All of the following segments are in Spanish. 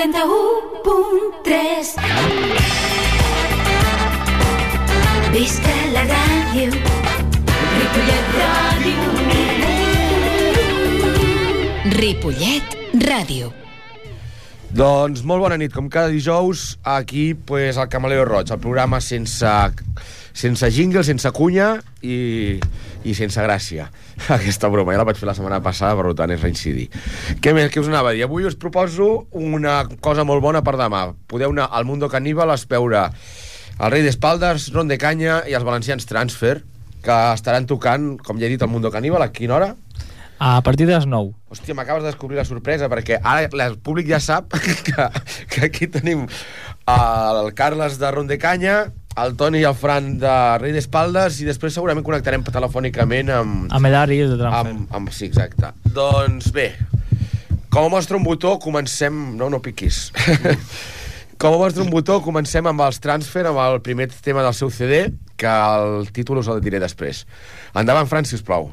91.3 Visca la ràdio. Ripollet Ràdio. Ripollet Ràdio. Doncs molt bona nit, com cada dijous, aquí pues, al Camaleo Roig, el programa sense, sense jingle, sense cunya i, i sense gràcia. Aquesta broma ja la vaig fer la setmana passada, per tant és reincidir. Què més? Què us anava a dir? Avui us proposo una cosa molt bona per demà. Podeu anar al Mundo Caníbal a veure el Rei d'Espaldes, Ron de Canya i els valencians Transfer, que estaran tocant, com ja he dit, al Mundo Caníbal. A quina hora? A partir de les 9. Hòstia, m'acabes de descobrir la sorpresa, perquè ara el públic ja sap que, que aquí tenim el Carles de Rondecanya, el Toni i el Fran de Rei d'Espaldes, i després segurament connectarem telefònicament amb... Amb l'Ari de Transfer. amb, amb, sí, exacte. Doncs bé, com a mostra un botó, comencem... No, no piquis. com a mostra un botó, comencem amb els transfer, amb el primer tema del seu CD, que el títol us el diré després. Endavant, Fran, si us plau.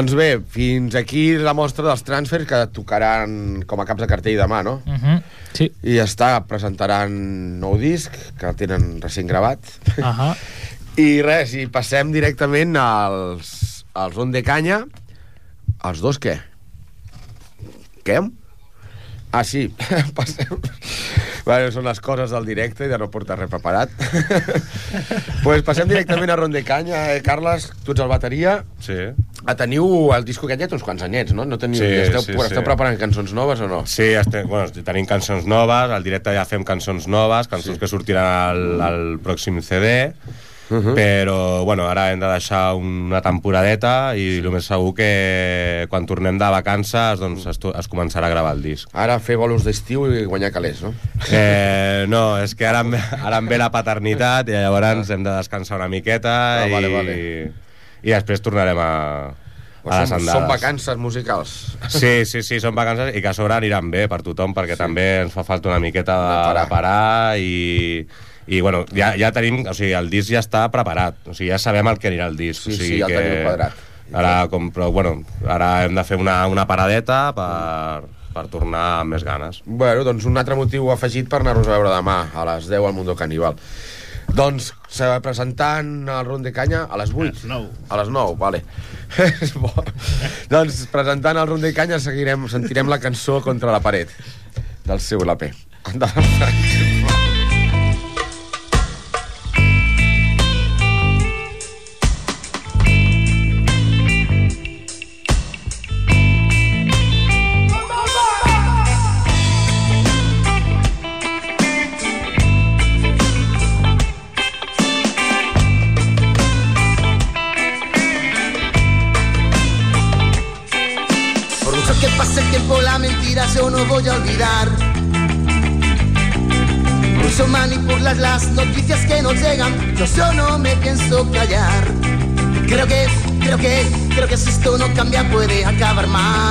Doncs bé, fins aquí la mostra dels transfers que tocaran com a caps de cartell demà, no? Uh -huh. Sí. i ja està, presentaran nou disc, que el tenen recent gravat. Ahà. I res, i passem directament als, als On de Canya. Els dos què? Què? Ah, sí, passem... Bueno, són les coses del directe i de no portar res preparat. pues passem directament a Ron de Canya. Eh, Carles, tu ets el bateria. Sí. Ah, teniu el disco aquest ja té uns quants anyets, no? no teniu, Sí, esteu, sí, esteu sí. preparant cançons noves o no? Sí, estem, bueno, tenim cançons noves, al directe ja fem cançons noves, cançons sí. que sortiran al, al pròxim CD, uh -huh. però bueno, ara hem de deixar una temporadeta i el més segur que quan tornem de vacances doncs, es, es començarà a gravar el disc. Ara fer bolos d'estiu i guanyar calés, no? Eh, no, és que ara ara em ve la paternitat i llavors hem de descansar una miqueta Ah, i, vale, vale. I després tornarem a, a les són, andades. són vacances musicals. Sí, sí, sí, són vacances i que a sobre aniran bé per tothom perquè sí. també ens fa falta una miqueta de, De parar. de parar i, i bueno, ja, ja tenim, o sigui, el disc ja està preparat, o sigui, ja sabem el que anirà el disc. Sí, o sí, sigui ja el que teniu quadrat. Ara, com, però, bueno, ara hem de fer una, una paradeta per, per tornar amb més ganes. Bueno, doncs un altre motiu afegit per anar-nos a veure demà, a les 10 al Mundo Caníbal. Doncs, se va presentant el Ron de Canya a les 8. nou. A les 9, vale. És bo. doncs, presentant el Ron de Canya, seguirem, sentirem la cançó Contra la paret, del seu LP. Endavant, Frank. Cover my.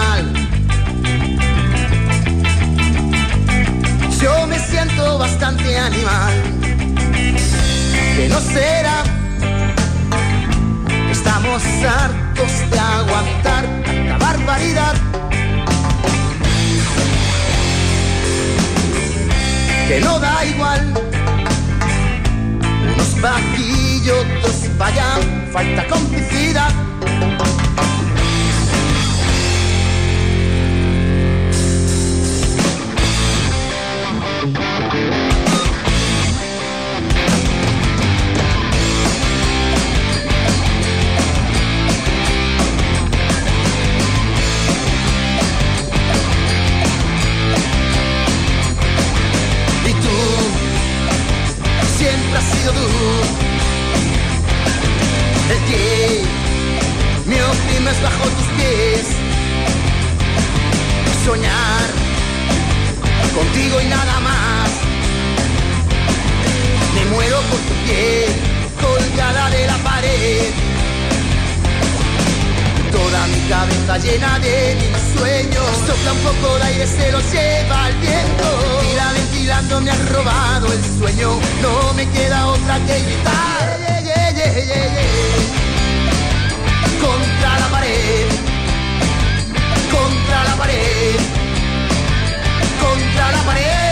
Por tu piel colgada de la pared. Toda mi cabeza llena de mis sueños. Sopla un poco de aire, se lo lleva el viento. Ventila, ventilando me ha robado el sueño. No me queda otra que gritar. Contra la pared. Contra la pared. Contra la pared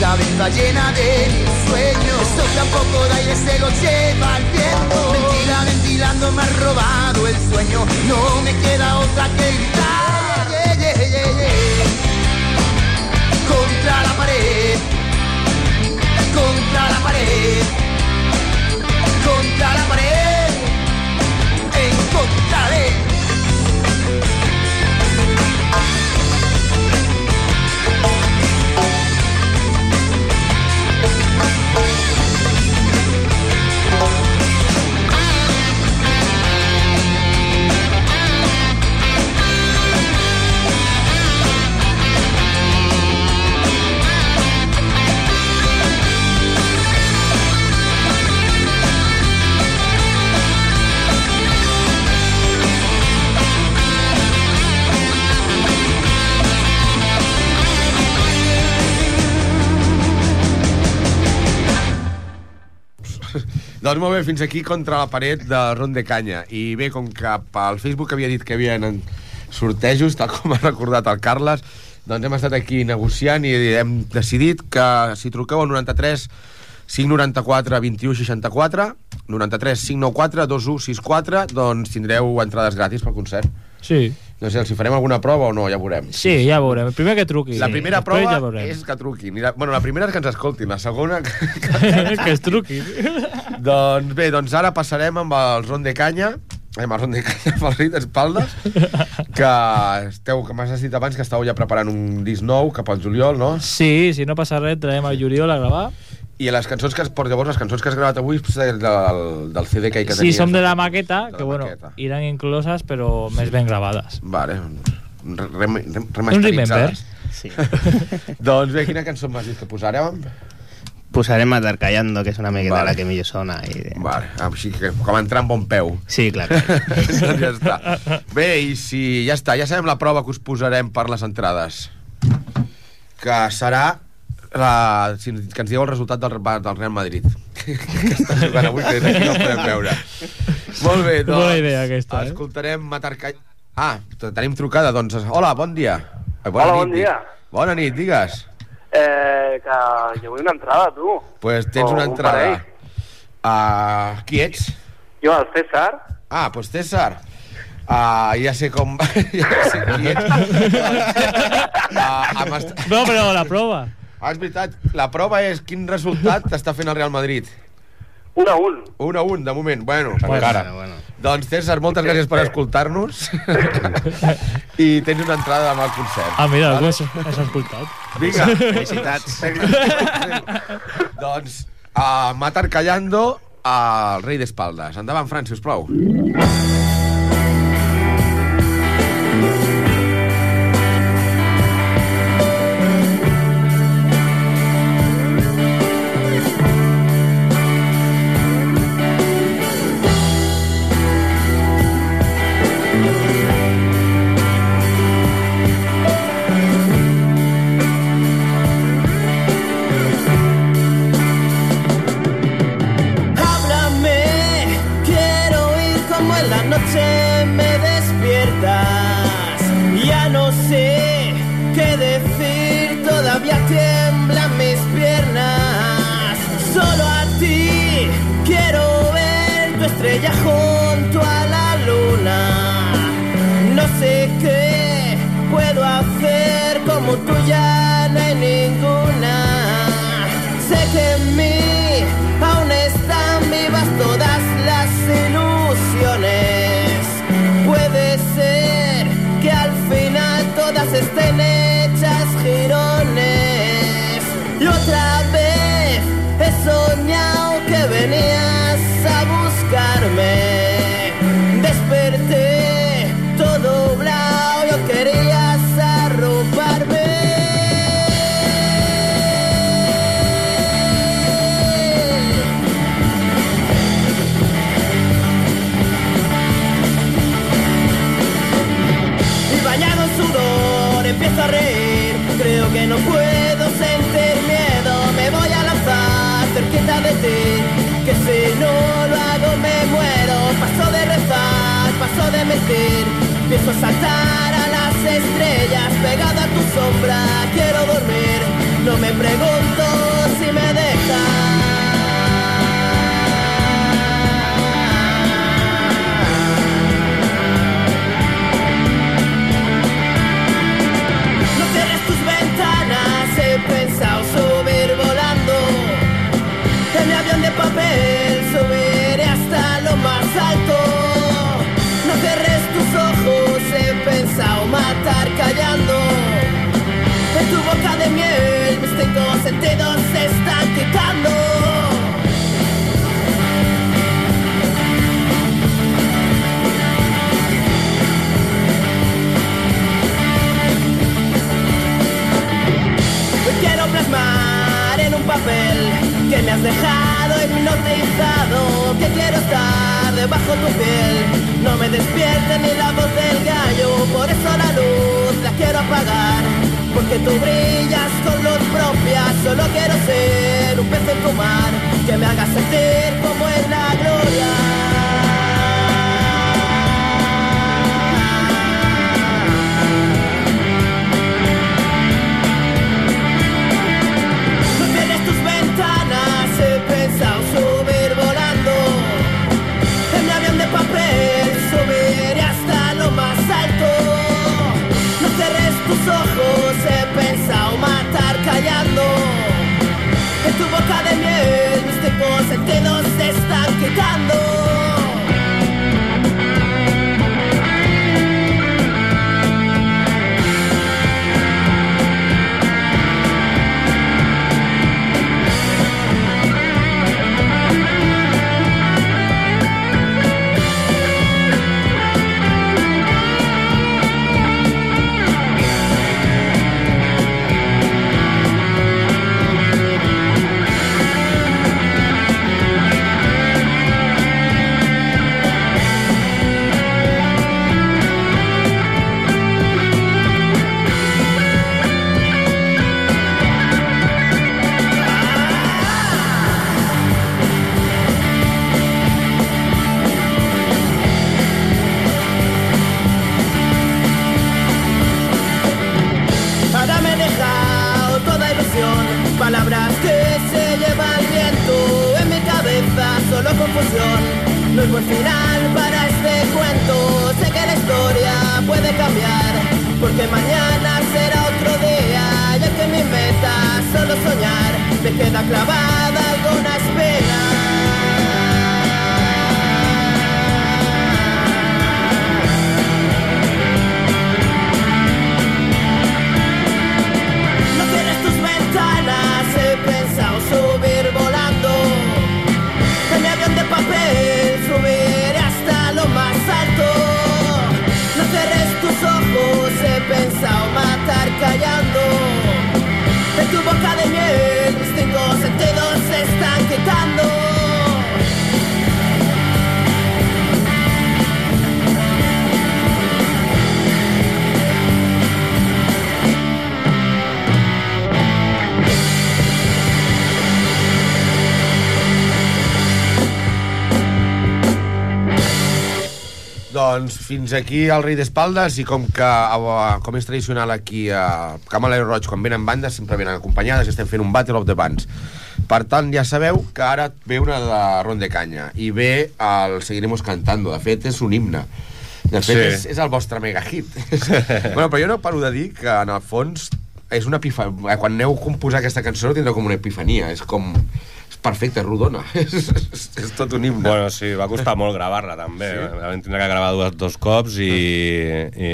cabeza llena de mis sueños. Me sopla un poco de aire, se lo lleva el viento. Mentira, ventilando me ha robado el sueño. No me queda otra que gritar. Yeah, yeah, yeah. Contra la pared. Contra la pared. Contra la pared. Encontraré. Doncs molt bé, fins aquí contra la paret de Ron de Canya. I bé, com que al Facebook havia dit que hi havia sortejos, tal com ha recordat el Carles, doncs hem estat aquí negociant i hem decidit que si truqueu al 93 594 21 64 93 594 2164 doncs tindreu entrades gratis pel concert. Sí. No sé, els hi farem alguna prova o no, ja veurem. Sí, ja veurem. Primer que truqui. La primera Després prova ja és que truquin. I La, bueno, la primera és que ens escoltin, la segona... Que, que es truqui. doncs bé, doncs ara passarem amb el ron de canya, amb el ron de canya pel rei d'espaldes, que esteu, que m'has dit abans que estàveu ja preparant un disc nou cap al juliol, no? Sí, si no passa res, traiem el juliol a gravar. I les cançons que has, per llavors, les cançons que has gravat avui pues, del, del, del CD que, que Sí, tenies. som de la maqueta, De la que bueno, maqueta. iran incloses, però més ben gravades. Vale, re, re, re, Un remasteritzades. remember. Sí. doncs bé, quina cançó m'has dit que posarem? Posarem Atarcallando, que és una miqueta Vale. la que millor sona. I... Vale, així que com entrar amb bon peu. Sí, clar. doncs ja està. Bé, i si ja està, ja sabem la prova que us posarem per les entrades. Que serà la, si, que ens dieu el resultat del, del Real Madrid. que està jugant avui, que aquí no el podem veure. Molt bé, doncs... Bona idea, aquesta, eh? Escoltarem Matar Call... Ah, te- tenim trucada, doncs... Hola, bon dia. Eh, Bona Hola, nit, bon dia. dic. Bona nit, digues. Eh, que jo vull una entrada, tu. Pues tens O una un entrada. parell. Uh, qui ets? Jo, el César. Ah, pues César. Uh, ja sé com... ja sé qui ets. uh, amb est... No, però la prova. Ah, és veritat. La prova és quin resultat t'està fent el Real Madrid. Un a un. 1 a 1, de moment. Bueno, Encara. Bueno, doncs César, moltes gràcies per escoltar-nos. I tens una entrada amb el concert. Ah, mira, algú has, has escoltat. Vinga. Felicitats. doncs, uh, Matar Callando, al rei d'espaldes. Endavant, Fran, si us plau. Que si no lo hago me muero. Paso de rezar, paso de mentir. A saltar a las estrellas Pegado a tu sombra. Quiero dormir que me has dejado hipnotizado, que quiero estar debajo tu piel. No me despierte ni la voz del gallo, por eso la luz la quiero apagar. Porque tú brillas con luz propia, solo quiero ser un pez en tu mar, que me haga sentir como en la gloria. Boca de miel mis cinco sentidos se están quitando. Doncs fins aquí el rei d'espaldes i com que eh, com és tradicional aquí a Camaleiro Roig, quan venen bandes sempre venen acompanyades i estem fent un Battle of the Bands. Per tant, ja sabeu que ara ve una de Ron de Canya i ve el Seguiremos Cantando. De fet, és un himne. De fet, Sí. és, és el vostre mega hit. bueno, però jo no paro de dir que, en el fons, és una epifania. Quan aneu a composar aquesta cançó tindreu com una epifania. És com... És rodona. és, és, és tot un himne. Bueno, sí, va costar molt gravar-la, també. Sí? Sí? Vam tindre que gravar dos, dos cops i, i,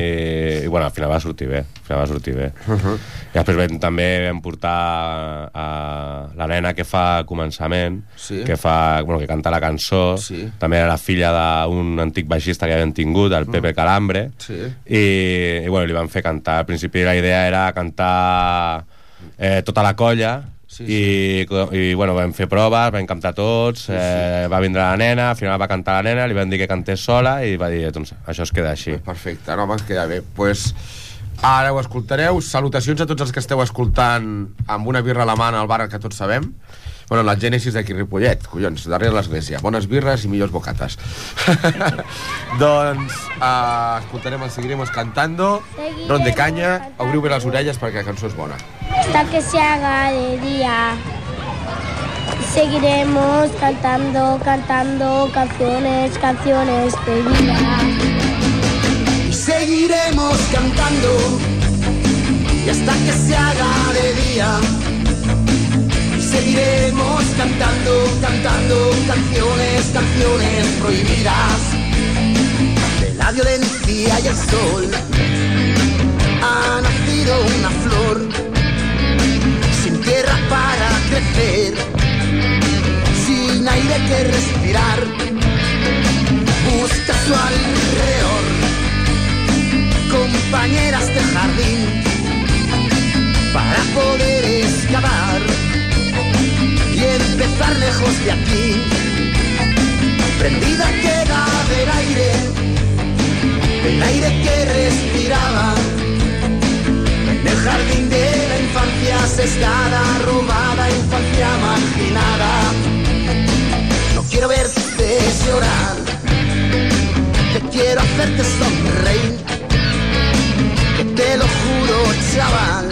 i, bueno, al final va sortir bé. Al final va sortir bé. Uh -huh. I després vam, també vam portar a la nena que fa començament, Sí. que, fa, bueno, que canta la cançó, Sí. també era la filla d'un antic baixista que havien tingut, el Pepe Calambre, Sí. i, i bueno, li van fer cantar. Al principi la idea era cantar eh, tota la colla, Sí, i, i bueno, vam fer proves, vam cantar tots, eh, va vindre la nena, al final va cantar la nena, li van dir que cantés sola i va dir, doncs això es queda així. Perfecte, no, ens queda bé. pues, ara ho escoltareu. Salutacions a tots els que esteu escoltant amb una birra a la mà al bar que tots sabem. Bueno, la Gènesis d'aquí a Ripollet, collons, darrere l'església. Bones birres i millors bocates. doncs uh, escoltarem el Seguiremos Cantando, Ron de Canya, obriu bé les orelles perquè la cançó és bona. hasta que se haga de día. Seguiremos cantando, cantando canciones, canciones prohibidas. y seguiremos cantando y hasta que se haga de día seguiremos cantando, cantando canciones, canciones prohibidas. De la violencia y el sol ha nacido una flor sin tierra para crecer sin aire que respirar. Busca su alrededor compañeras de jardín para poder excavar empezar lejos de aquí. Prendida queda del aire, el aire que respiraba. En el jardín de la infancia sesgada, robada, infancia marginada. No quiero verte llorar, te quiero hacerte sonreír te lo juro, chaval,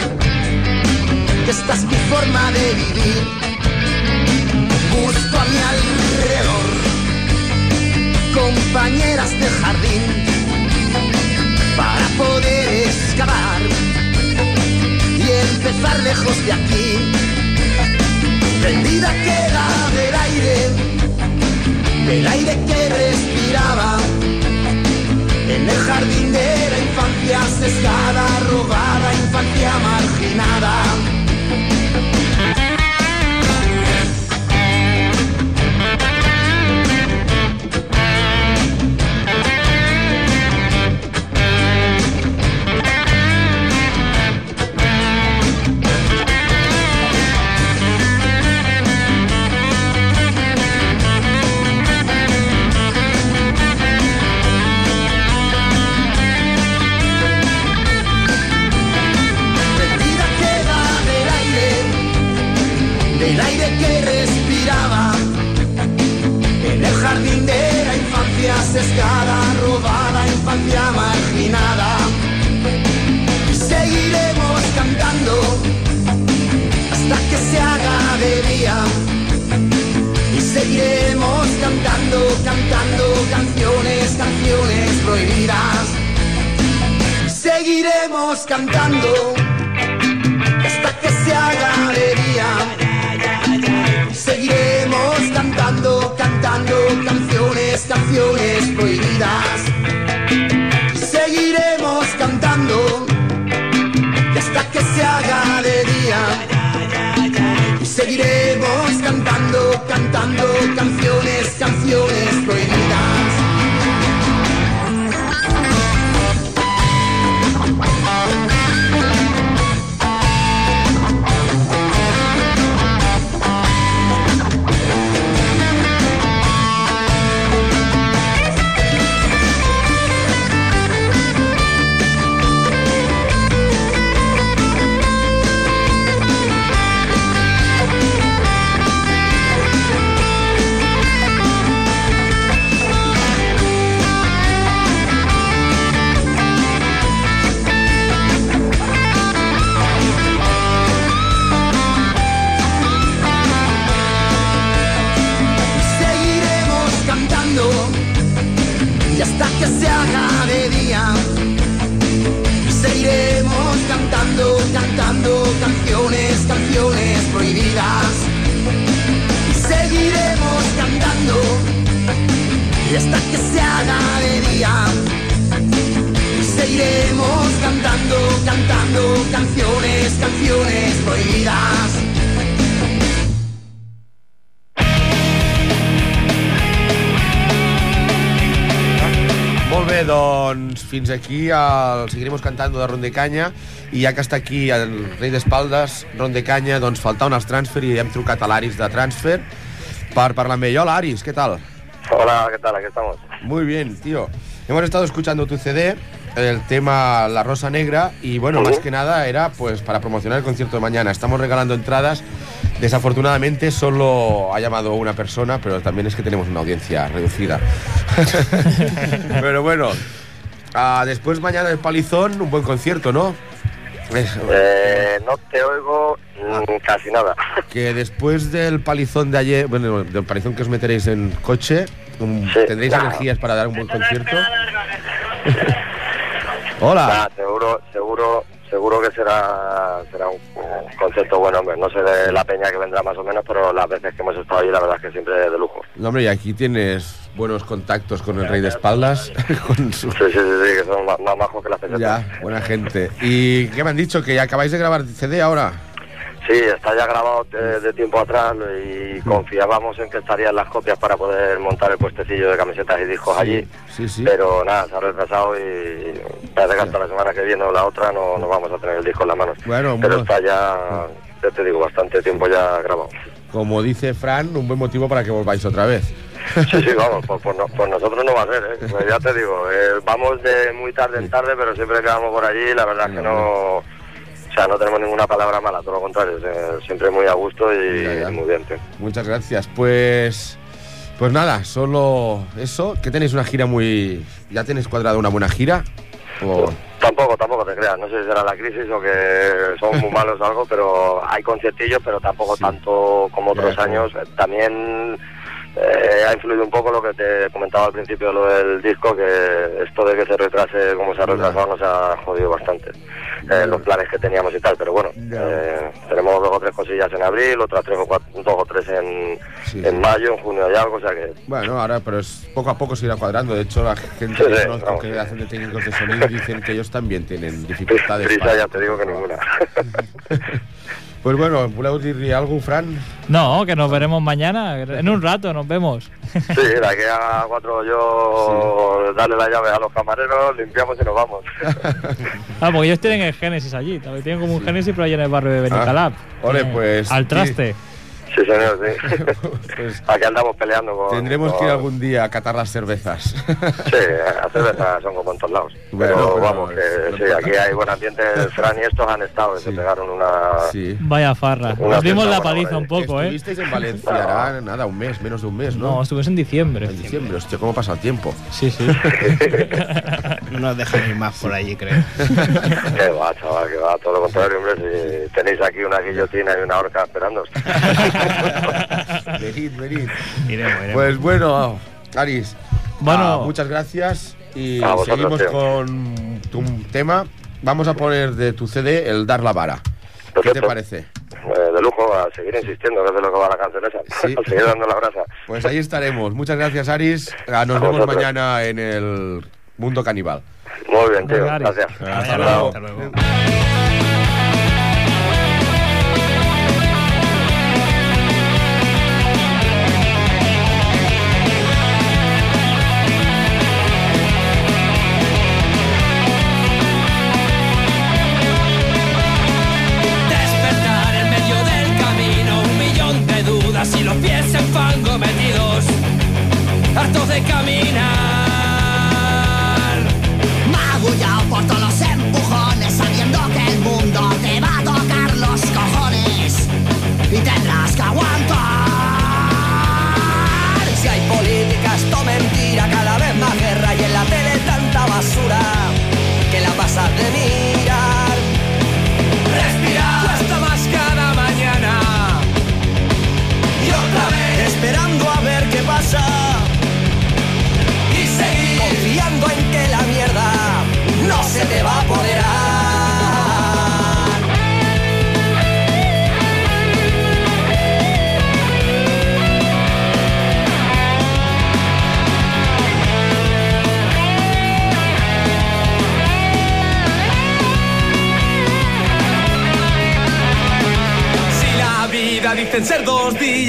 que esta es mi forma de vivir. Busco a mi alrededor compañeras de jardín para poder excavar y empezar lejos de aquí. Prendida queda fins aquí el Seguiremos cantando de Ron de Canya i ja que està aquí el rei d'espaldes, Ron de Canya, doncs faltaven els transfer i hem trucat a l'Aris de transfer per parlar amb ell. Hola, Aris, ¿qué tal? Hola, ¿qué tal? Aquí estamos. Muy bien, tío. Hemos estado escuchando tu CD, el tema La Rosa Negra, y bueno, Ujú. más que nada era pues para promocionar el concierto de mañana. Estamos regalando entradas Desafortunadamente solo ha llamado una persona, pero también es que tenemos una audiencia reducida. pero bueno, ah, después mañana el Palizón, un buen concierto, ¿no? Es- Eh, no te oigo casi nada. que después del palizón de ayer, bueno, del palizón que os meteréis en coche, um, Sí. tendréis energías para dar un buen concierto. Hola. Seguro, seguro, seguro que será, será un, un concepto bueno, hombre. No sé de la peña que vendrá más o menos, pero las veces que hemos estado allí, la verdad es que siempre de lujo. No, hombre, y aquí tienes buenos contactos con el rey de espaldas, con su... Sí, sí, sí, que son más, más majos que las pesetas. Ya, buena gente. ¿Y qué me han dicho? ¿Que ya acabáis de grabar CD ahora? Sí, está ya grabado de, de tiempo atrás y confiábamos en que estarían las copias para poder montar el puestecillo de camisetas y discos allí. Sí, sí. Pero nada, se ha retrasado y parece que hasta la semana que viene o la otra no, no vamos a tener el disco en las manos. Bueno, Pero bueno. está ya, ya te digo, bastante tiempo ya grabado. Como dice Fran, un buen motivo para que volváis otra vez. Sí, sí, vamos, por, por no- por nosotros no va a ser, ¿eh? Pues ya te digo, eh, vamos de muy tarde en tarde, pero siempre que vamos por allí, la verdad es que no... O sea, no tenemos ninguna palabra mala, todo lo contrario, eh, siempre muy a gusto y Ya, ya. muy bien, tío. Muchas gracias. Pues pues nada, solo eso, que tenéis una gira muy ¿Ya tenéis cuadrada una buena gira? O- Tampoco, tampoco te creas, no sé si será la crisis o que son muy malos o algo, pero hay conciertillos, pero tampoco tanto como otros años. También eh, ha influido un poco lo que te comentaba al principio, lo del disco, que esto de que se retrase como se ha retrasado nos ha jodido bastante. Eh, los planes que teníamos y tal, pero bueno, eh, tenemos dos o tres cosillas en abril, otras tres o cuatro, dos o tres en, Sí, en sí. mayo, en junio y algo, o sea que Bueno, ahora, pero es poco a poco se irá cuadrando. De hecho, la gente Sí, que conozco que hacen de técnicos de sonido dicen que ellos también tienen dificultades. prisa para- ya te digo que ninguna. Pues bueno, ¿voleu dir algo, Fran? No, que nos veremos mañana. En un rato nos vemos. Sí, de aquí a cuatro yo darle la llave a los camareros, limpiamos y nos vamos. Ah, porque ellos tienen el Génesis allí. También tienen como un Génesis, pero allá en el barrio de Benicalap. Ah, ole, Tienen pues, Al sí. traste. Sí, señor, sí. Pues Aquí andamos peleando con... tendremos que ir algún día a catar las cervezas. Sí, a cerveza son como en todos lados. Bueno, pero pero vamos, que sí, aquí hay buen ambiente. Fran y estos han estado, y se Sí. pegaron una... sí. Vaya farra. Una Nos dimos fiesta la paliza un poco, ¿eh? Estuvisteis en Valencia, nada, un mes, menos de un mes, ¿no? No, estuvimos en diciembre. en diciembre, hostia, ¿cómo pasa el tiempo? Sí, sí. No nos dejan ir más por allí, creo. Que va, chaval, que va. Todo lo contrario, hombre, si tenéis aquí una guillotina y una horca esperando. venid, venid. Iremos, iremos. Pues bueno, Aris, Bueno. ah, muchas gracias y seguimos tío. con tu tema. Vamos a poner de tu CD el Dar la Vara. ¿Qué te parece? Eh, de lujo, a seguir insistiendo, que es de lo que va la canción esa. Sí. A seguir dando la brasa. Pues ahí estaremos. Muchas gracias, Aris. Ah, Nos A vemos vosotros. mañana en el Mundo Caníbal. Muy bien, tío. Gracias. Hasta luego. Hasta luego.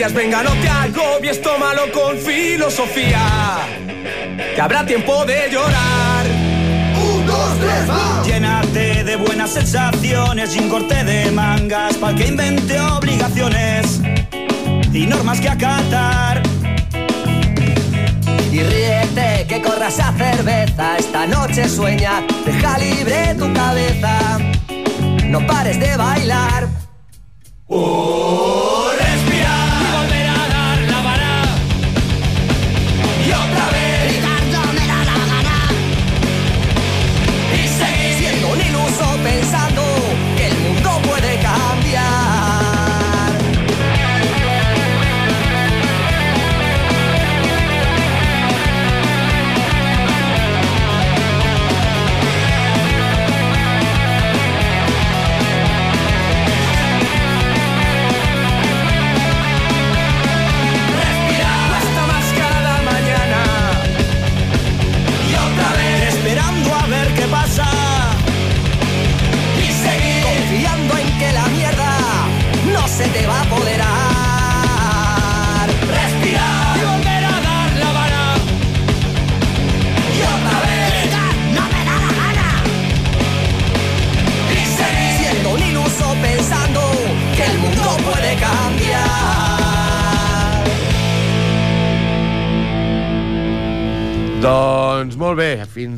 Venga, no te agobies, tómalo con filosofía. Que habrá tiempo de llorar. Un, dos, tres, va. Llénate de buenas sensaciones y un corte de mangas para que invente obligaciones y normas que acatar. Y ríete que corras a cerveza, esta noche sueña, deja libre tu cabeza, no pares de bailar.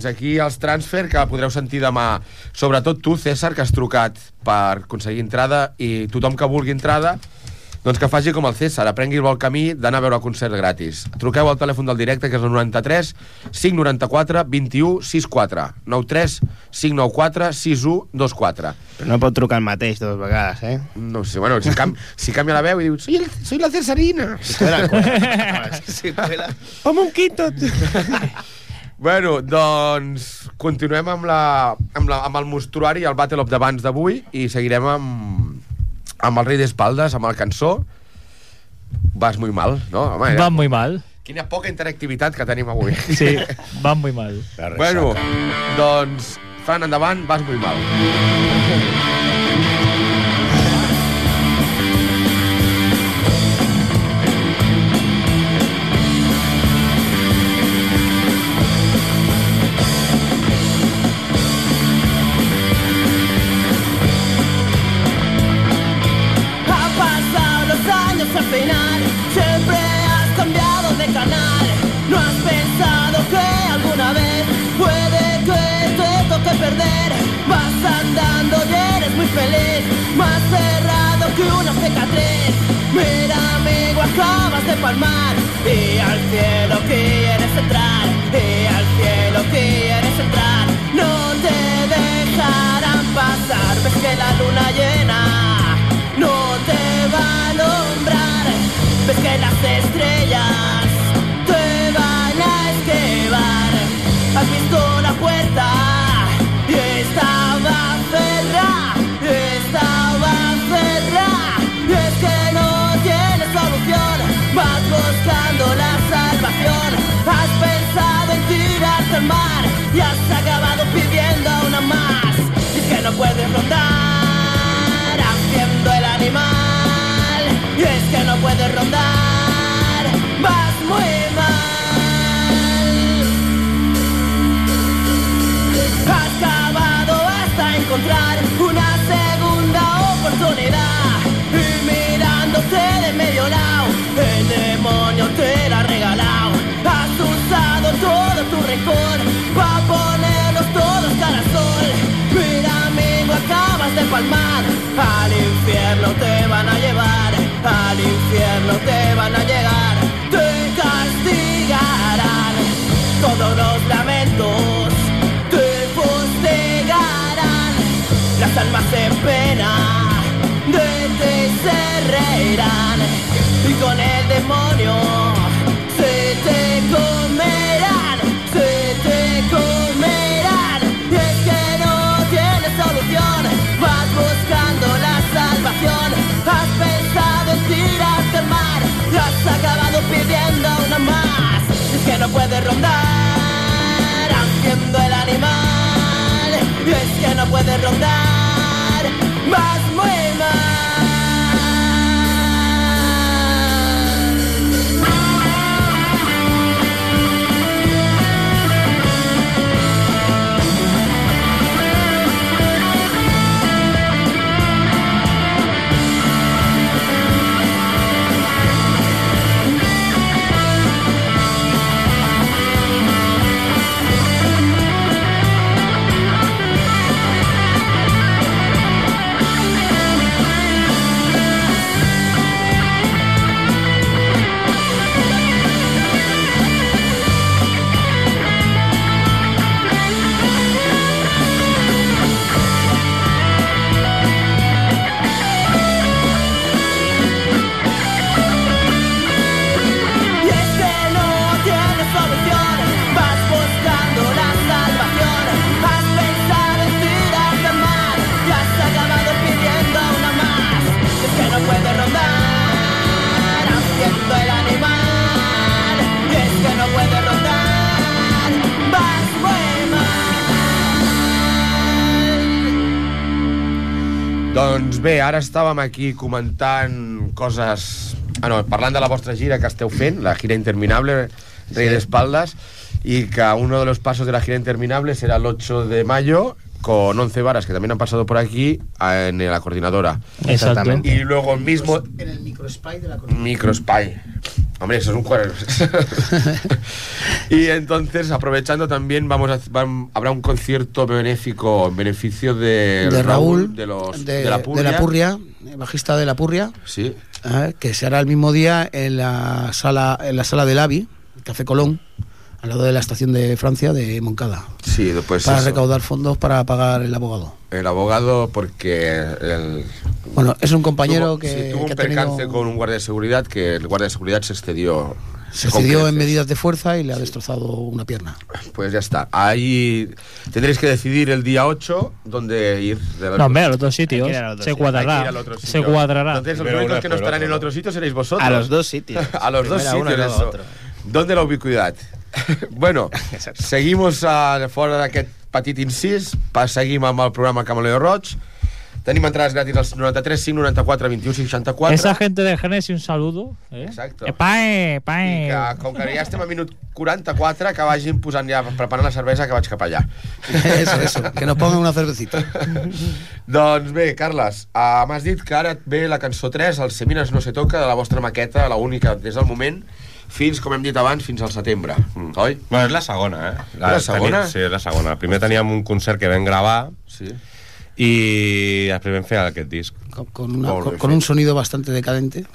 Fins aquí els transfer que podreu sentir demà. Sobretot tu, César, que has trucat per aconseguir entrada i tothom que vulgui entrada doncs que faci com el César, aprengui el bon camí d'anar a veure el concert gratis. Truqueu al telèfon del directe, que és el 93 594 21 64. 93 594 6124. Però no pot trucar el mateix dues vegades, eh? No sé, bueno, si, cam si canvia la veu i diu soy, el, soy la Cesarina. Cuela. Home, un quinto. bueno, doncs continuem amb, la, amb, la, amb el mostruari, el Battle of the Bands d'avui i seguirem amb, amb el rei d'espaldes, amb el cançó Vas muy mal, no? Home, Van muy mal. Quina poca interactivitat que tenim avui. Sí, van muy mal. bueno, doncs, fan endavant, vas muy mal. palmar y al cielo quieres entrar. Y al cielo quieres entrar. No te dejarán pasar, ves que la luna llena no te va a nombrar. Ves que las estrellas te van a esquivar. Has visto la puerta y has acabado pidiendo una más. Y es que no puedes rondar haciendo el animal. Y es que no puedes rondar, palmar. Al infierno te van a llevar, al infierno te van a llegar. Te castigarán todos los lamentos, te postergarán. Las almas en pena de ti se reirán y con el demonio se te comerán, tirarte al mar has acabado pidiendo una más. Es que no puedes rondar haciendo el animal. Es que no puedes rondar, vas bé, ara estàvem aquí comentant coses... Ah, no, parlant de la vostra gira que esteu fent, la gira interminable, Rey de Espaldas, y que uno de los pasos de la gira interminable será el 8 de mayo con 11 varas que también han pasado por aquí en la coordinadora. Exactamente. Y luego el mismo En el microspy de la Microspy. Hombre, eso es un juego. y entonces, aprovechando también, vamos a, habrá un concierto benéfico en beneficio de, de Raúl, de, los, de, de la Purria. Purria, eh, bajista de la Purria, Sí. eh, que se hará el mismo día en la sala, en la sala del AVI, Café Colón, al lado de la estación de Francia de Moncada, Sí, pues para eso. recaudar fondos para pagar el abogado. El abogado, porque el, Bueno, es un compañero tuvo, que, sí, tuvo que un tenido- percance con un guardia de seguridad que el guardia de seguridad se excedió. se excedió en medidas de fuerza y le ha destrozado una pierna. Pues ya está. Ahí tendréis que decidir el día 8 dónde ir. De No, hombre, al otro sitio. Se cuadrará. Se cuadrará. Entonces, los únicos que no estarán en el otro sitio seréis vosotros. A los dos sitios. a los dos uno sitios, luego eso. otro. ¿Dónde la ubicuidad? bueno, seguimos a, fora d'aquest petit incís, pa, seguim amb el programa Camaleo Roig. Tenim entrades gratis als 93 5 94 21 64. Esa gente de Genesis, un saludo. ¿eh? Exacto. Eh, pae, I pae. que, com que ja estem a minut 44, que vagin posant ja, preparant la cervesa, que vaig cap allà. eso, eso, que nos pongan una cervecita. doncs bé, Carles, uh, m'has dit que ara et ve la cançó 3, el Semines no se toca, de la vostra maqueta, la única des del moment, fins, com hem dit abans, fins al setembre, mm. oi? Bueno, és la segona, eh? La segona? Teni, sí, és la segona. Primer teníem un concert que vam gravar Sí. i després vam fer aquest disc. Con, con una- con- con un sonido bastante decadente.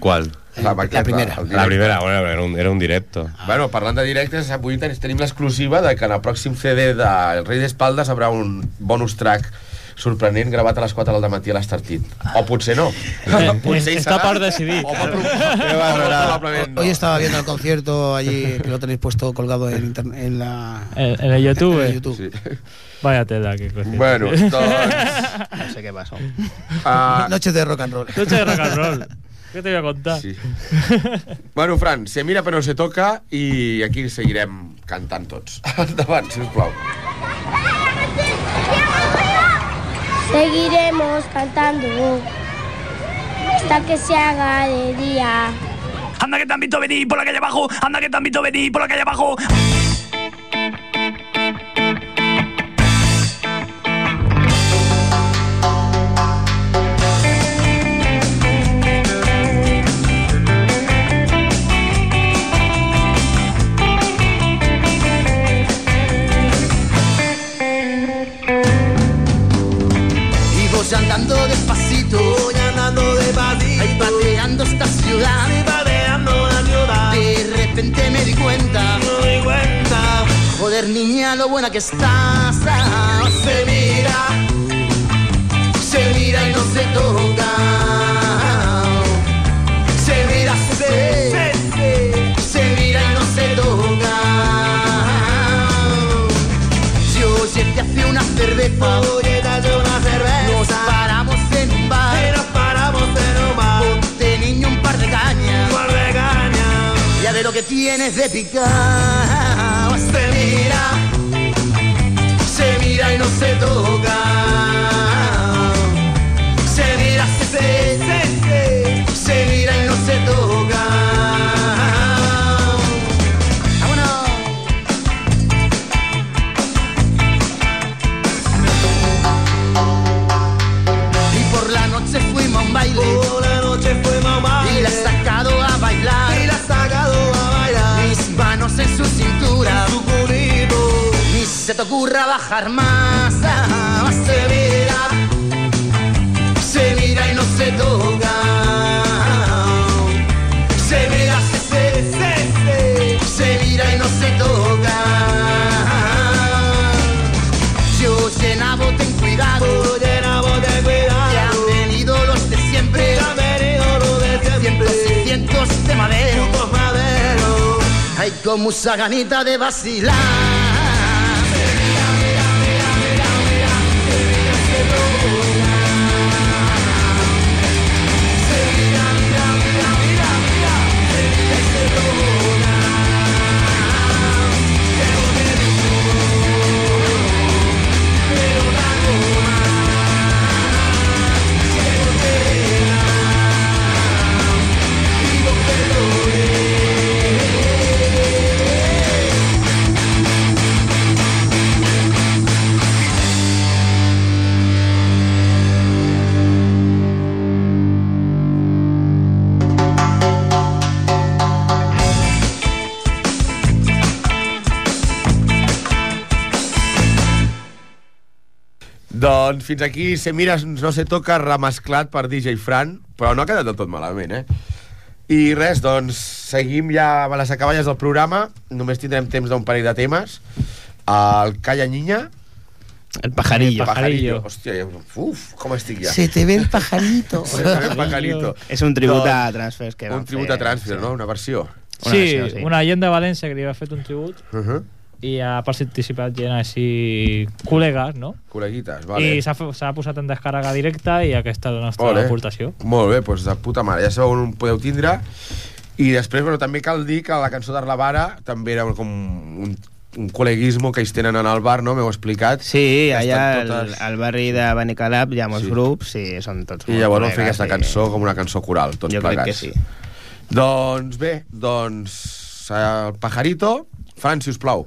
Qual? La, maqueta, La primera. La primera, bueno, era un, era un directo. Bueno, parlant de directes, avui ten- tenim l'exclusiva de que en el pròxim CD de El Rei d'Espaldes haurà un bonus track sorprenent gravat a les 4 del matí a l'Estartit. O potser no. Eh, potser està serà. per decidir. O, molt prob- o molt probablement no. Hoy estaba viendo el concierto allí, que lo tenéis puesto colgado en, internet, en la En, en el YouTube. en el YouTube. Sí. Vaya tela, qué cosa. Bueno, doncs... No sé qué pasó. Uh, Noches de rock and roll. Noche de rock and roll. ¿Qué te voy a contar? sí. bueno, Fran, se mira però no se toca i aquí seguirem cantant tots. Endavant, sisplau. Seguiremos cantando hasta que se haga de día. Anda que te han visto venir por la calle abajo, anda que te han visto venir por la calle abajo. Buena que estás. Ah, Se mira, se mira y no se toca. Se mira, se, se, se, mira y no se toca. Yo llegué hace una cerveza, oye, una cerveza. Nos paramos en un bar, y nos paramos en un bar. Ponte niño un par de cañas, un par de cañas. Ya de lo que tienes de picar. Se mira, से तो होगा। Se te ocurra bajar más. Ah, se mira. Se mira y no se toca. Se mira, se, se, se, se. Se mira y no se toca. Yo llenabo ten cuidado, llenabo ten cuidado. Que han venido los de siempre, han venido los de siempre. Cientos y cientos de madero, madero. Hay como esa ganita de vacilar. Doncs fins aquí Se mires no se toca remesclat per DJ Fran, però no ha quedat del tot malament, eh? I res, doncs, seguim ja a les acaballes del programa. Només tindrem temps d'un parell de temes. El Calla Niña. El pajarillo. El pajarillo. Hòstia, uf, com estic ja. Se te ve el pajarito. Se te ve el pajarito. És un tribut Doncs, a Transfers que Un tribut fer, a Transfer, no? Una versió. Una Sí, versió, sí. una gent de València que li ha fet un tribut Uh -huh. I ha participat gent així col·legues, no? Col·leguites, vale. I s'ha posat en descàrrega directa i aquesta és la nostra Ole. aportació. Molt bé, doncs de puta mare. Ja sabeu on podeu tindre. I després, bueno, també cal dir que la cançó d'Arlavara també era com un, un col·leguismo que ells tenen en el bar, no? M'heu explicat. Sí, Que allà al, al barri de Benicalap hi ha molts Sí. grups i són tots I llavors vam fer aquesta i- cançó com una cançó coral, tots Jo crec plegats. que sí. Doncs bé, doncs el Pajarito, Fran, si us plau.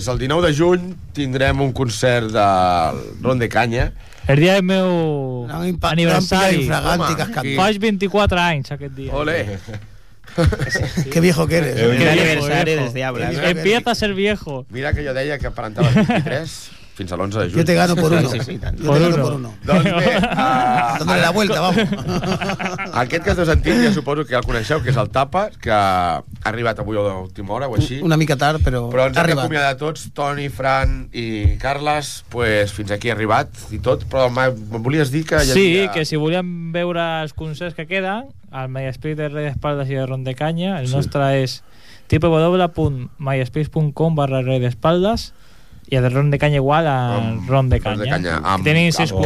Pues el 19 de juny tindrem un concert del Ron de Canya. El dia del meu aniversari. infragante, Home, Faig 24 anys aquest dia. Ole! Qué viejo que eres. El Qué viejo, aniversario diables. Que- Empieza a ser viejo. Mira que jo deia que aparentaves 23 fins a l'11 de juny. Yo te gano por uno. Sí, sí, tant. Yo Por te gano uno. por uno. Doncs bé, uh, Dándole la vuelta, vamos. aquest que esteu sentint ja suposo que ja el coneixeu, que és el Tapa, que ha arribat avui a l'última hora o així. Una mica tard, però, Però ens ha hem arribat. d'acomiadar tots, Toni, Fran i Carles, pues, fins aquí ha arribat i tot, però em volies dir que hi Sí, havia... que si volíem veure els concerts que queden, al MySpace de Red Espaldas i de Ron de Canya, el nostre és www.myspace.com barra Red Espaldas i el Ron de Canya igual a Amb Ron de Ron de Canya. Canya, amb- Tenim sis o,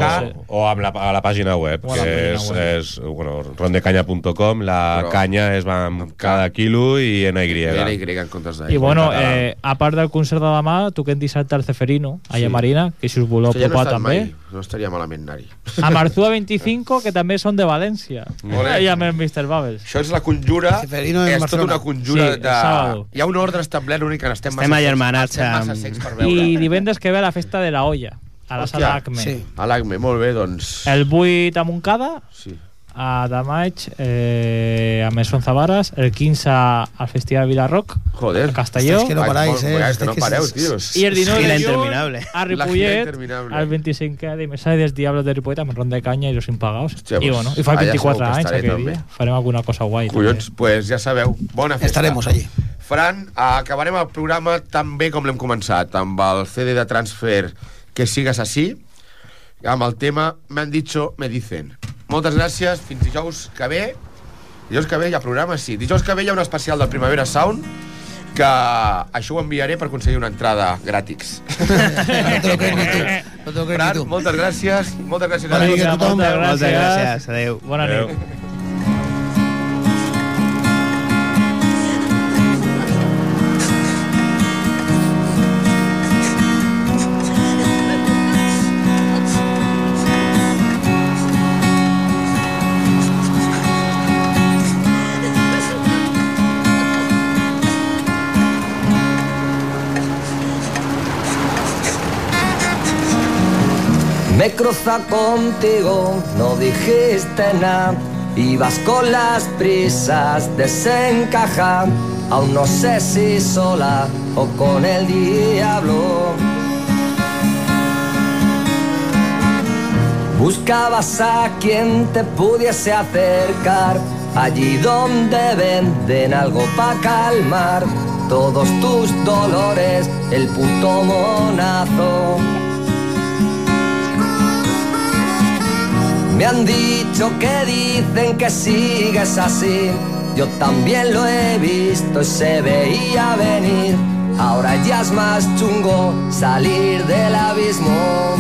o amb la, a la pàgina web, la que pàgina és, web. és bueno, rondecanya.com, la Però- canya és amb amb cada quilo i NY. NY en comptes de... I bueno, eh, a part del concert de demà, toquem dissabte al Ceferino, allà Sí. a Marina, que si us voleu Això ja no també. mai, no estaria malament anar-hi. A Marzúa 25, que també són de València. Molt bé. Allà amb el Mr. Bubbles. Això és la conjura, Ceferino en és tota una conjura Sí, de... Hi ha un ordre establert únic que n'estem Estem massa secs, massa secs per veure. I divendres que ve a la festa de la olla, a la Hòstia, sala Acme. Sí. A l'ACME, molt bé, doncs... El 8 a Montcada, Sí. A de maig eh, a Mesón Zavares, el 15 al Festival Vilarroc, Joder. a Castelló, Es que no paráis, eh. És Es que no pareu, tios. i el 19 Gira de juny interminable. a Ripollet, al 25 d'aniversari dels Diablos de Ripollet amb Ron de Canya i los impagaos. Hòstia, I, bueno, i fa allà 24 segur que anys estaré aquell també. dia. Farem alguna cosa guai. Collons, pues ja sabeu, bona festa. Estaremos allí. Fran, acabarem el programa tan bé com l'hem començat, amb el CD de transfer Que sigues així, amb el tema M'han dicho, me dicen. Moltes gràcies, fins dijous que ve. Dijous que ve hi ha programa, sí. Dijous que ve hi ha un especial del Primavera Sound que això ho enviaré per aconseguir una entrada gratis. No te lo crees ni tú. No ni Fran, tú. moltes gràcies. Moltes gràcies a tots. Vinga, Vinga, tothom. moltes gràcies. gràcies. Adéu. Bona nit. Adéu. Me cruza contigo, no dijiste nada. Ibas con las prisas, desencaja. Aún no sé si sola o con el diablo. Buscabas a quien te pudiese acercar, allí donde venden algo para calmar todos tus dolores, el puto monazo. Me han dicho que dicen que sigues así. Yo también lo he visto y se veía venir. Ahora ya es más chungo salir del abismo.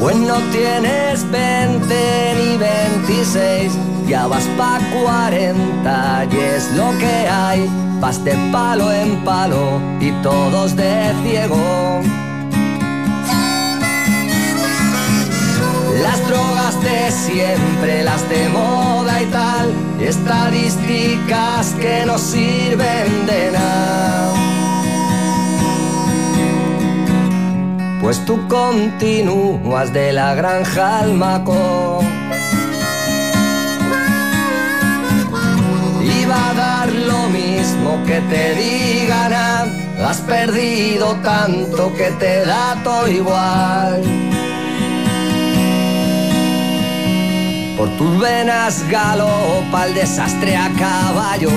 Pues no tienes 20 ni 26, ya vas pa' 40 y es lo que hay. Vas de palo en palo y todos de ciego. Las drogas de siempre, las de moda y tal, estadísticas que no sirven de nada. Pues tú continúas de la granja al maco. Iba a dar lo mismo que te digan, has perdido tanto que te da todo igual. Por tus venas galopa el desastre a caballo.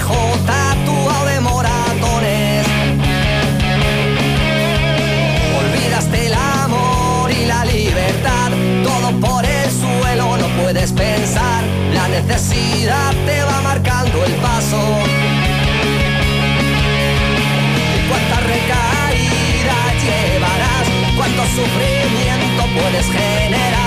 viejo tatuado de moratones. Olvidaste el amor y la libertad, todo por el suelo, no puedes pensar. La necesidad te va marcando el paso. ¿Cuántas recaídas llevarás? ¿Cuánto sufrimiento puedes generar?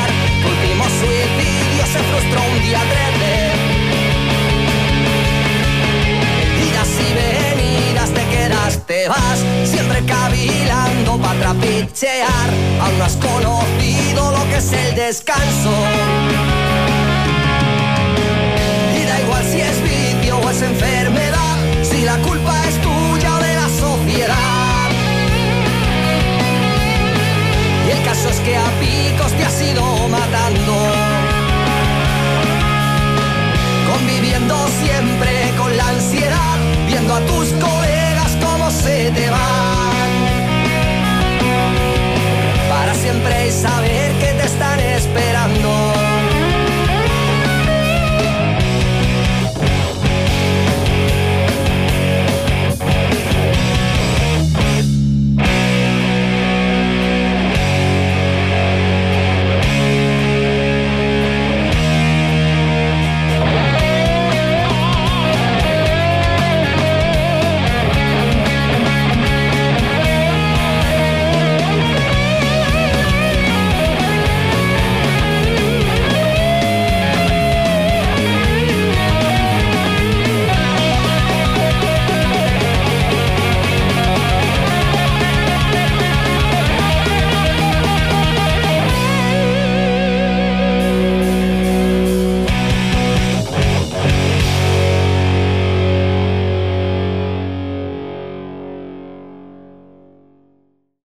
Y da igual si es vicio o es enfermedad, si la culpa es tuya o de la sociedad. Y el caso es que a picos te has ido matando. Conviviendo siempre con la ansiedad, viendo a tus colegas cómo se te van. Para siempre saber que te estás esperando.